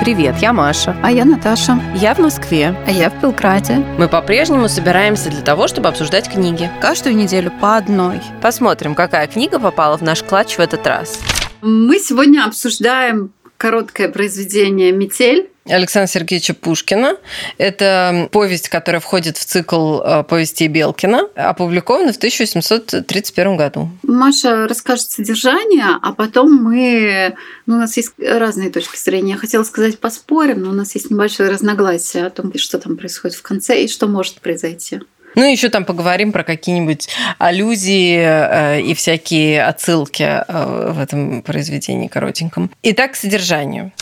Привет, я Маша. А я Наташа. Я в Москве. А я в Белграде. Мы по-прежнему собираемся для того, чтобы обсуждать книги. Каждую неделю по одной. Посмотрим, какая книга попала в наш клатч в этот раз. Мы сегодня обсуждаем короткое произведение «Метель». Александра Сергеевича Пушкина. Это повесть, которая входит в цикл э, повестей Белкина, опубликована в 1831 году. Маша расскажет содержание, а потом мы... Ну, у нас есть разные точки зрения. Я хотела сказать поспорим, но у нас есть небольшое разногласие о том, что там происходит в конце и что может произойти. Ну, еще там поговорим про какие-нибудь аллюзии э, и всякие отсылки э, в этом произведении коротеньком. Итак, к содержанию.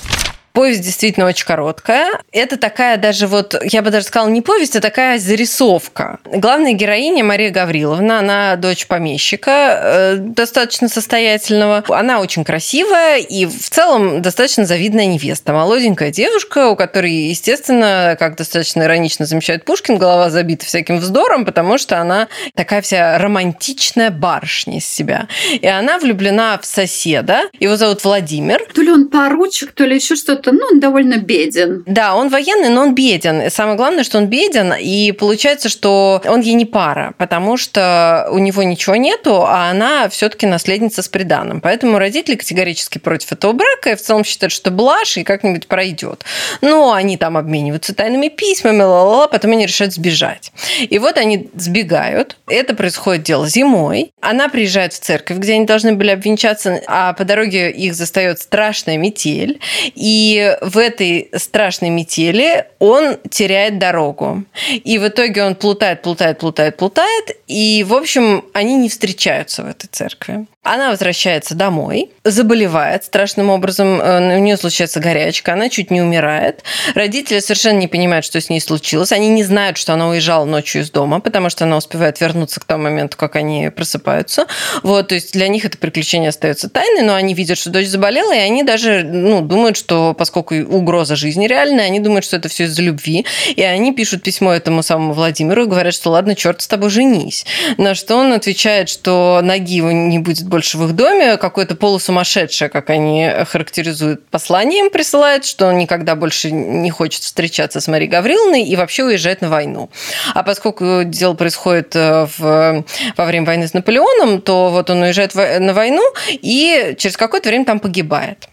Повесть действительно очень короткая. Это такая даже вот, я бы даже сказала, не повесть, а такая зарисовка. Главная героиня Мария Гавриловна, она дочь помещика, э, достаточно состоятельного. Она очень красивая и в целом достаточно завидная невеста. Молоденькая девушка, у которой, естественно, как достаточно иронично замечает Пушкин, голова забита всяким вздором, потому что она такая вся романтичная барышня из себя. И она влюблена в соседа. Его зовут Владимир. То ли он поручик, то ли еще что-то ну, он довольно беден. Да, он военный, но он беден. Самое главное, что он беден, и получается, что он ей не пара, потому что у него ничего нету, а она все-таки наследница с приданым. Поэтому родители категорически против этого брака и в целом считают, что блажь и как-нибудь пройдет. Но они там обмениваются тайными письмами, ла-ла-ла, потом они решают сбежать. И вот они сбегают. Это происходит дело зимой. Она приезжает в церковь, где они должны были обвенчаться, а по дороге их застает страшная метель. И в этой страшной метели он теряет дорогу. И в итоге он плутает, плутает, плутает, плутает. И, в общем, они не встречаются в этой церкви. Она возвращается домой, заболевает страшным образом, э, у нее случается горячка, она чуть не умирает. Родители совершенно не понимают, что с ней случилось. Они не знают, что она уезжала ночью из дома, потому что она успевает вернуться к тому моменту, как они просыпаются. Вот, то есть для них это приключение остается тайной, но они видят, что дочь заболела, и они даже ну, думают, что поскольку угроза жизни реальная, они думают, что это все из-за любви. И они пишут письмо этому самому Владимиру и говорят, что ладно, черт с тобой, женись. На что он отвечает, что ноги его не будет больше в их доме, какое-то полусумасшедшее, как они характеризуют, послание им присылает, что он никогда больше не хочет встречаться с Марией Гавриловной и вообще уезжает на войну. А поскольку дело происходит э, в, во время войны с Наполеоном, то вот он уезжает на войну и через какое-то время там погибает.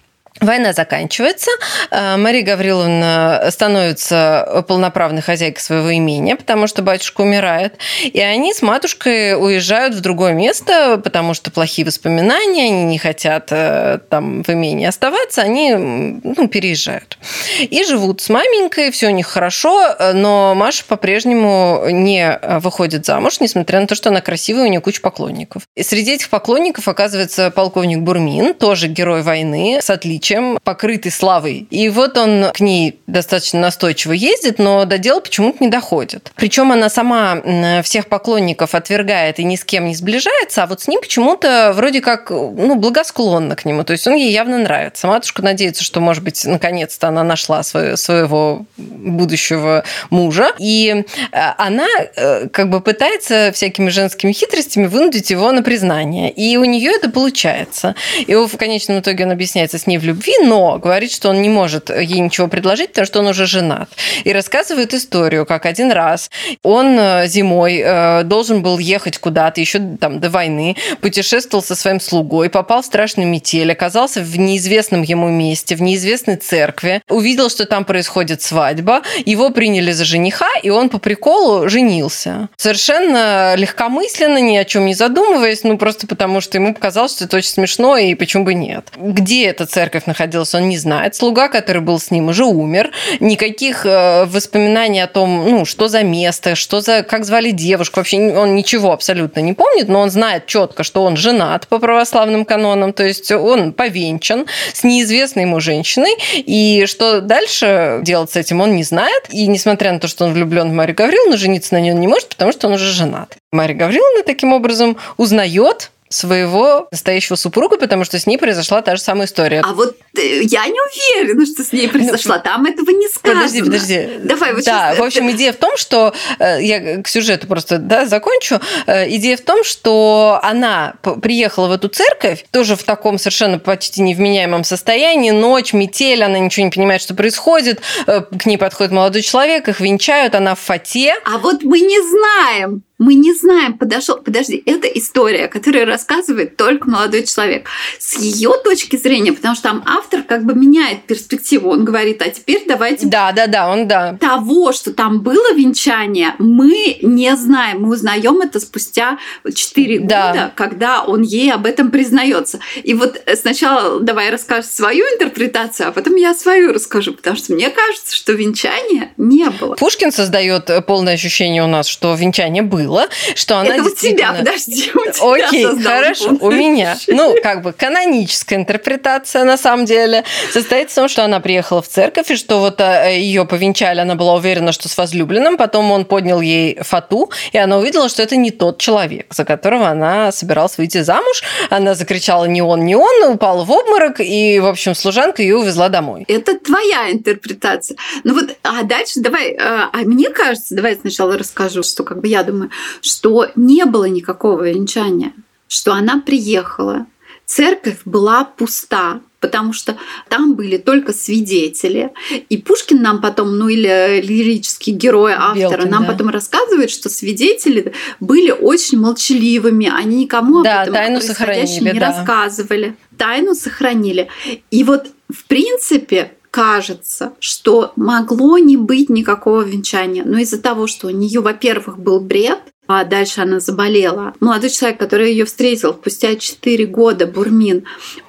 Война заканчивается, э, Мария Гавриловна становится полноправной хозяйкой своего имения, потому что батюшка умирает, и они с матушкой уезжают в другое место, потому что плохие воспоминания, они не хотят э, там в имении оставаться, они ну, переезжают. И живут с маменькой, все у них хорошо, но Маша по-прежнему не выходит замуж, несмотря на то, что она красивая, у нее куча поклонников. И среди этих поклонников оказывается полковник Бурмин, тоже герой войны, с отличием чем покрытый славой. И вот он к ней достаточно настойчиво ездит, но до дела почему-то не доходит. Причем она сама всех поклонников отвергает и ни с кем не сближается, а вот с ним почему-то вроде как ну, благосклонна к нему. То есть он ей явно нравится. Матушка надеется, что, может быть, наконец-то она нашла свое, своего будущего мужа. И э, она э, как бы пытается всякими женскими хитростями вынудить его на признание. И у нее это получается. И в конечном итоге он объясняется с ней в любви любви, но говорит, что он не может ей ничего предложить, потому что он уже женат. И рассказывает историю, как один раз он э, зимой э, должен был ехать куда-то еще там до войны, путешествовал со своим слугой, попал в страшную метель, оказался в неизвестном ему месте, в неизвестной церкви, увидел, что там происходит свадьба, его приняли за жениха, и он по приколу женился. Совершенно легкомысленно, ни о чем не задумываясь, ну просто потому, что ему показалось, что это очень смешно, и почему бы нет. Где эта церковь церковь находилась, он не знает. Слуга, который был с ним, уже умер. Никаких э, воспоминаний о том, ну, что за место, что за, как звали девушку, вообще он ничего абсолютно не помнит, но он знает четко, что он женат по православным канонам, то есть он повенчан с неизвестной ему женщиной, и что дальше делать с этим он не знает. И несмотря на то, что он влюблен в Марию Гавриловну, жениться на нее не может, потому что он уже женат. Мария Гавриловна таким образом узнает своего настоящего супруга, потому что с ней произошла та же самая история. А вот э, я не уверена, что с ней произошла. Ну, Там этого не сказано. Подожди, подожди. Давай, вот Да, сейчас... в общем, идея в том, что э, я к сюжету просто да, закончу. Э, идея в том, что она приехала в эту церковь тоже в таком совершенно почти невменяемом состоянии. Ночь, метель, она ничего не понимает, что происходит. К ней подходит молодой человек, их венчают, она в фате. А вот мы не знаем, мы не знаем, подошел, подожди, это история, которую рассказывает только молодой человек. С ее точки зрения, потому что там автор как бы меняет перспективу, он говорит, а теперь давайте... Да, да, да, он да. Того, что там было венчание, мы не знаем, мы узнаем это спустя 4 да. года, когда он ей об этом признается. И вот сначала давай расскажешь свою интерпретацию, а потом я свою расскажу, потому что мне кажется, что венчания не было. Пушкин создает полное ощущение у нас, что венчание было было, что она Это действительно... у тебя, подожди, у тебя Окей, хорошо, у меня. Ну, как бы каноническая интерпретация на самом деле состоит в том, что она приехала в церковь, и что вот э, ее повенчали, она была уверена, что с возлюбленным, потом он поднял ей фату, и она увидела, что это не тот человек, за которого она собиралась выйти замуж. Она закричала «не он, не он», упала в обморок, и, в общем, служанка ее увезла домой. Это твоя интерпретация. Ну вот, а дальше давай, э, а мне кажется, давай сначала расскажу, что как бы я думаю что не было никакого венчания, что она приехала, церковь была пуста, потому что там были только свидетели. И Пушкин нам потом, ну или лирический герой автора, Белкин, нам да. потом рассказывает, что свидетели были очень молчаливыми, они никому да, об этом тайну сохранили, не да. рассказывали. Тайну сохранили. И вот, в принципе, кажется, что могло не быть никакого венчания. Но из-за того, что у нее, во-первых, был бред, а дальше она заболела. Молодой человек, который ее встретил спустя 4 года, Бурмин,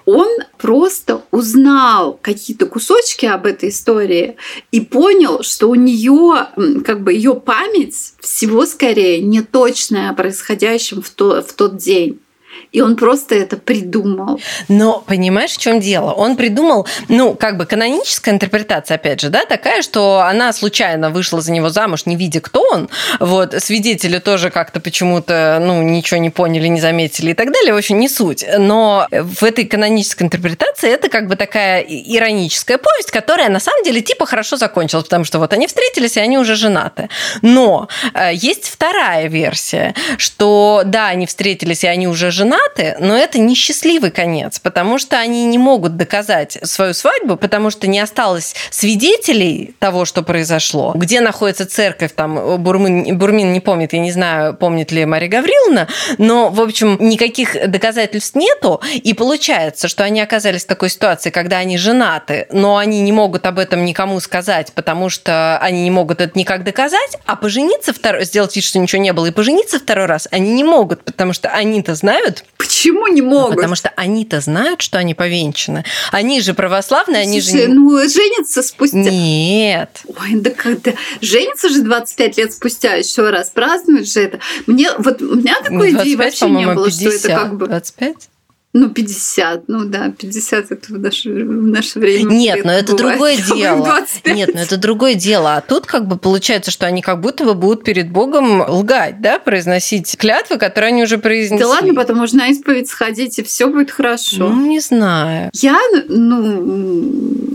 он просто узнал какие-то кусочки об этой истории и понял, что у нее как бы ее память всего скорее не точная о происходящем в, то, в тот день и он просто это придумал. Но понимаешь, в чем дело? Он придумал, ну, как бы каноническая интерпретация, опять же, да, такая, что она случайно вышла за него замуж, не видя, кто он. Вот, свидетели тоже как-то почему-то, ну, ничего не поняли, не заметили и так далее. В общем, не суть. Но в этой канонической интерпретации это как бы такая ироническая повесть, которая на самом деле типа хорошо закончилась, потому что вот они встретились, и они уже женаты. Но э, есть вторая версия, что да, они встретились, и они уже женаты, женаты, но это несчастливый конец, потому что они не могут доказать свою свадьбу, потому что не осталось свидетелей того, что произошло. Где находится церковь, там Бурмин, Бурмин не помнит, я не знаю, помнит ли Мария Гавриловна, но, в общем, никаких доказательств нету, и получается, что они оказались в такой ситуации, когда они женаты, но они не могут об этом никому сказать, потому что они не могут это никак доказать, а пожениться второй, сделать вид, что ничего не было, и пожениться второй раз они не могут, потому что они-то знают, Почему не могут? Потому что они-то знают, что они повенчаны. Они же православные, они Слушай, же... ну, женятся спустя... Нет. Ой, да когда... Женятся же 25 лет спустя еще раз, празднуют же это. Мне, вот у меня такой ну, идеи вообще не было, 50, что это как бы... 25? Ну, 50, ну да, 50 это в наше, в наше время. Нет, но это бывает. другое дело. Нет, но это другое дело. А тут как бы получается, что они как будто бы будут перед Богом лгать, да, произносить клятвы, которые они уже произнесли. Да ладно, потом можно на исповедь сходить, и все будет хорошо. Ну, не знаю. Я, ну,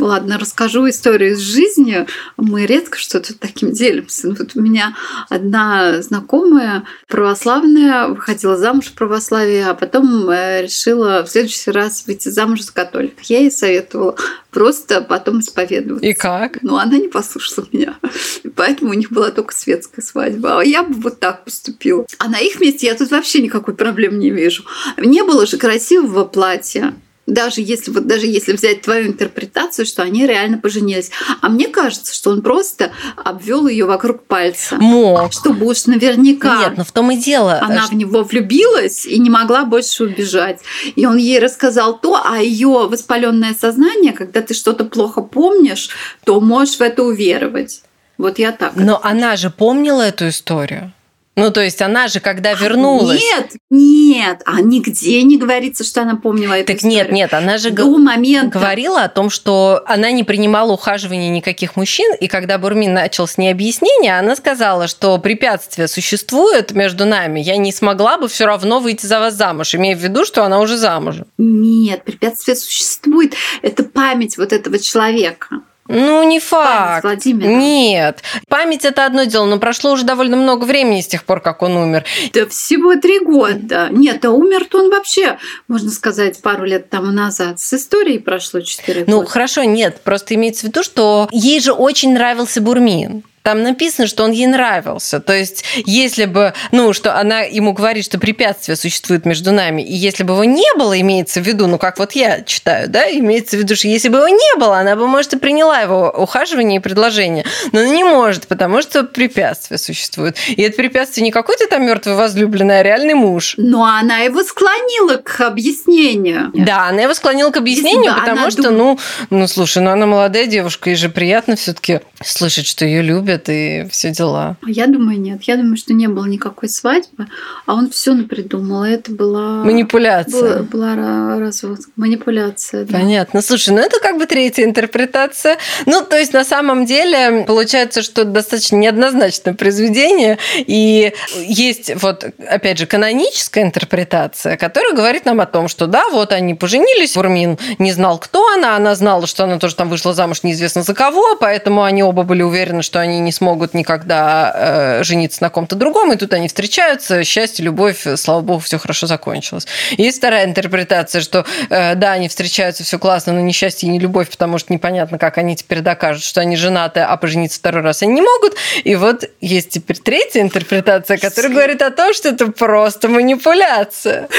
ладно, расскажу историю из жизни. Мы редко что-то таким делимся. Ну, вот у меня одна знакомая православная выходила замуж в православии, а потом э, решила в следующий раз выйти замуж за католика. Я ей советовала просто потом исповедоваться. И как? Ну, она не послушала меня. И поэтому у них была только светская свадьба. А я бы вот так поступила. А на их месте я тут вообще никакой проблемы не вижу. Не было же красивого платья даже если, вот даже если взять твою интерпретацию, что они реально поженились. А мне кажется, что он просто обвел ее вокруг пальца. Мог. Чтобы уж наверняка. Нет, но в том и дело. Она что... в него влюбилась и не могла больше убежать. И он ей рассказал то, а ее воспаленное сознание, когда ты что-то плохо помнишь, то можешь в это уверовать. Вот я так. Но она же помнила эту историю. Ну, то есть она же, когда вернулась... Нет, нет, а нигде не говорится, что она помнила эту Так историю. нет, нет, она же До момента... говорила о том, что она не принимала ухаживания никаких мужчин, и когда Бурмин начал с ней объяснение, она сказала, что препятствия существуют между нами, я не смогла бы все равно выйти за вас замуж, имея в виду, что она уже замужем. Нет, препятствие существует. Это память вот этого человека. Ну, не факт. Владимира. Нет. Память это одно дело, но прошло уже довольно много времени с тех пор, как он умер. Да всего три года. Нет, а умер-то он вообще, можно сказать, пару лет тому назад. С историей прошло четыре Ну, года. хорошо, нет. Просто имеется в виду, что ей же очень нравился Бурмин. Там написано, что он ей нравился. То есть, если бы, ну, что она ему говорит, что препятствия существуют между нами, и если бы его не было, имеется в виду, ну, как вот я читаю, да, имеется в виду, что если бы его не было, она бы, может, и приняла его ухаживание и предложение. Но она не может, потому что препятствия существуют. И это препятствие не какой-то там мертвый возлюбленный, а реальный муж. Но она его склонила к объяснению. Да, она его склонила к объяснению, потому что, дум- ну, ну, слушай, ну она молодая девушка, и же приятно все-таки слышать, что ее любят и все дела. Я думаю, нет. Я думаю, что не было никакой свадьбы, а он все напридумал. Это была... Манипуляция. Была, была ра- развод. Манипуляция, да. Понятно. Слушай, ну это как бы третья интерпретация. Ну, то есть на самом деле получается, что достаточно неоднозначное произведение. И есть вот, опять же, каноническая интерпретация, которая говорит нам о том, что да, вот они поженились, Бурмин не знал, кто она, она знала, что она тоже там вышла замуж неизвестно за кого, поэтому они оба были уверены, что они не смогут никогда э, жениться на ком-то другом, и тут они встречаются, счастье, любовь, слава богу, все хорошо закончилось. Есть вторая интерпретация, что э, да, они встречаются, все классно, но не счастье и не любовь, потому что непонятно, как они теперь докажут, что они женаты, а пожениться второй раз они не могут. И вот есть теперь третья интерпретация, которая говорит о том, что это просто манипуляция.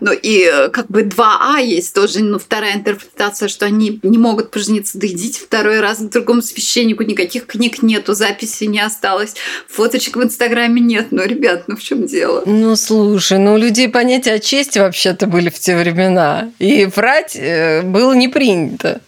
Ну и э, как бы 2А есть тоже, ну, вторая интерпретация, что они не могут пожениться, да идите второй раз к другому священнику, никаких книг нету, записи не осталось, фоточек в Инстаграме нет. Ну, ребят, ну в чем дело? Ну, слушай, ну у людей понятия о чести вообще-то были в те времена. И врать э, было не принято.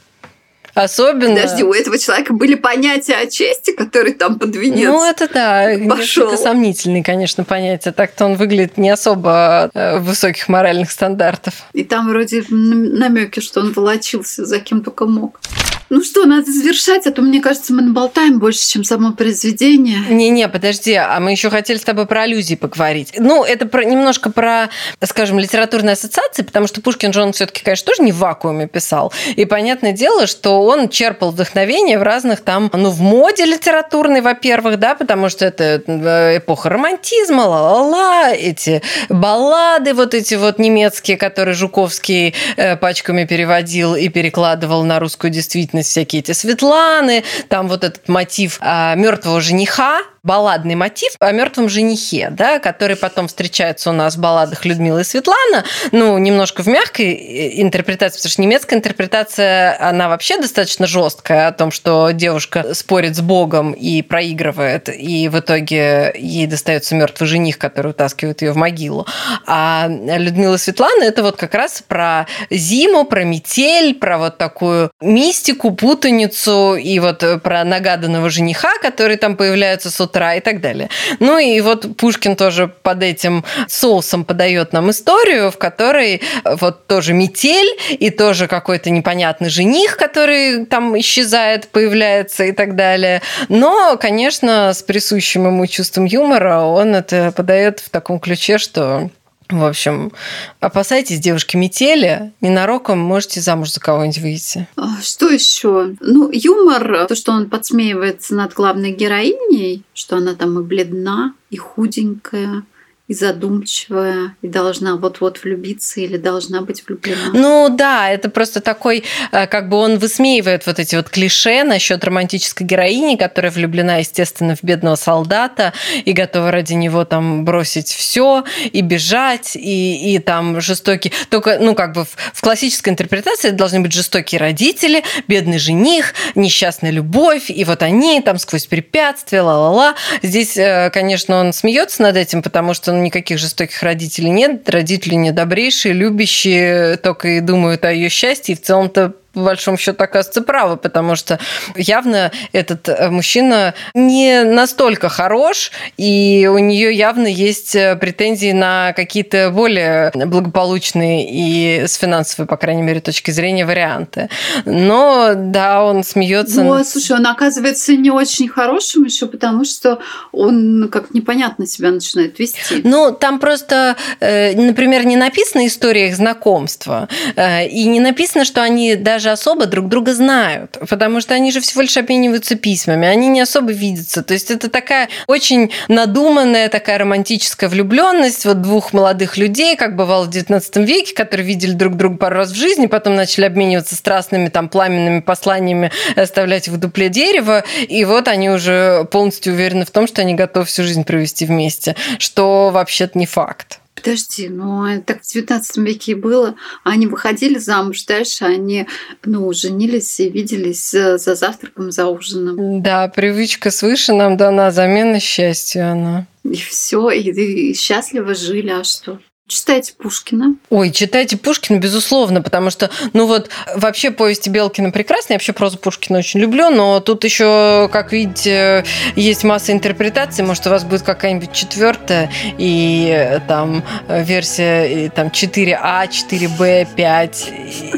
Особенно... Подожди, у этого человека были понятия о чести, который там под венец. Ну, это да, несколько сомнительные, конечно, понятия. Так-то он выглядит не особо э, высоких моральных стандартов. И там вроде намеки, что он волочился за кем только мог. Ну что, надо завершать, а то, мне кажется, мы наболтаем больше, чем само произведение. Не-не, подожди, а мы еще хотели с тобой про аллюзии поговорить. Ну, это про, немножко про, скажем, литературные ассоциации, потому что Пушкин же он все-таки, конечно, тоже не в вакууме писал. И понятное дело, что он черпал вдохновение в разных там, ну, в моде литературной, во-первых, да, потому что это э, эпоха романтизма, ла-ла-ла, эти баллады вот эти вот немецкие, которые Жуковский э, пачками переводил и перекладывал на русскую действительность, всякие эти Светланы, там вот этот мотив мертвого жениха, балладный мотив о мертвом женихе, да, который потом встречается у нас в балладах Людмилы и Светлана, ну, немножко в мягкой э, интерпретации, потому что немецкая интерпретация, она вообще достаточно жесткая о том, что девушка спорит с Богом и проигрывает, и в итоге ей достается мертвый жених, который утаскивает ее в могилу. А Людмила Светлана это вот как раз про зиму, про метель, про вот такую мистику, путаницу и вот про нагаданного жениха, который там появляется с утра и так далее. Ну и вот Пушкин тоже под этим соусом подает нам историю, в которой вот тоже метель и тоже какой-то непонятный жених, который там исчезает, появляется и так далее. Но, конечно, с присущим ему чувством юмора он это подает в таком ключе, что в общем, опасайтесь девушки метели, ненароком можете замуж за кого-нибудь выйти. А, Что еще? Ну, юмор, то, что он подсмеивается над главной героиней, что она там и бледна, и худенькая, и задумчивая, и должна вот-вот влюбиться или должна быть влюблена. Ну да, это просто такой, э, как бы он высмеивает вот эти вот клише насчет романтической героини, которая влюблена, естественно, в бедного солдата и готова ради него там бросить все и бежать, и, и там жестокий... Только, ну как бы в, в классической интерпретации должны быть жестокие родители, бедный жених, несчастная любовь, и вот они там сквозь препятствия, ла-ла-ла. Здесь, э, конечно, он смеется над этим, потому что никаких жестоких родителей нет, родители не добрейшие, любящие, только и думают о ее счастье, и в целом-то по большому счету оказывается правы, потому что явно этот э, мужчина не настолько хорош, и у нее явно есть э, претензии на какие-то более благополучные и с финансовой, по крайней мере, точки зрения варианты. Но да, он смеется. Ну, слушай, он оказывается не очень хорошим еще, потому что он как непонятно себя начинает вести. Ну, там просто, э, например, не написана история их знакомства, и не написано, что они даже особо друг друга знают, потому что они же всего лишь обмениваются письмами, они не особо видятся. То есть это такая очень надуманная, такая романтическая влюбленность вот двух молодых людей, как бывало в XIX веке, которые видели друг друга пару раз в жизни, потом начали обмениваться страстными там пламенными посланиями, оставлять в дупле дерева, и вот они уже полностью уверены в том, что они готовы всю жизнь провести вместе, что вообще-то не факт. Подожди, ну так в 19 веке и было. Они выходили замуж, дальше они ну, женились и виделись за, за завтраком, за ужином. Да, привычка свыше нам дана, замена счастью она. И все, и, и счастливо жили, а что? Читайте Пушкина. Ой, читайте Пушкина, безусловно, потому что, ну вот, вообще повести Белкина прекрасные, я вообще прозу Пушкина очень люблю, но тут еще, как видите, есть масса интерпретаций, может, у вас будет какая-нибудь четвертая и там версия там 4А, 4Б, 5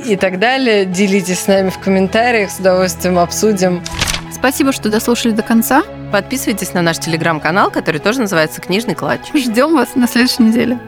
и так далее. Делитесь с нами в комментариях, с удовольствием обсудим. Спасибо, что дослушали до конца. Подписывайтесь на наш телеграм-канал, который тоже называется «Книжный клатч». Ждем вас на следующей неделе.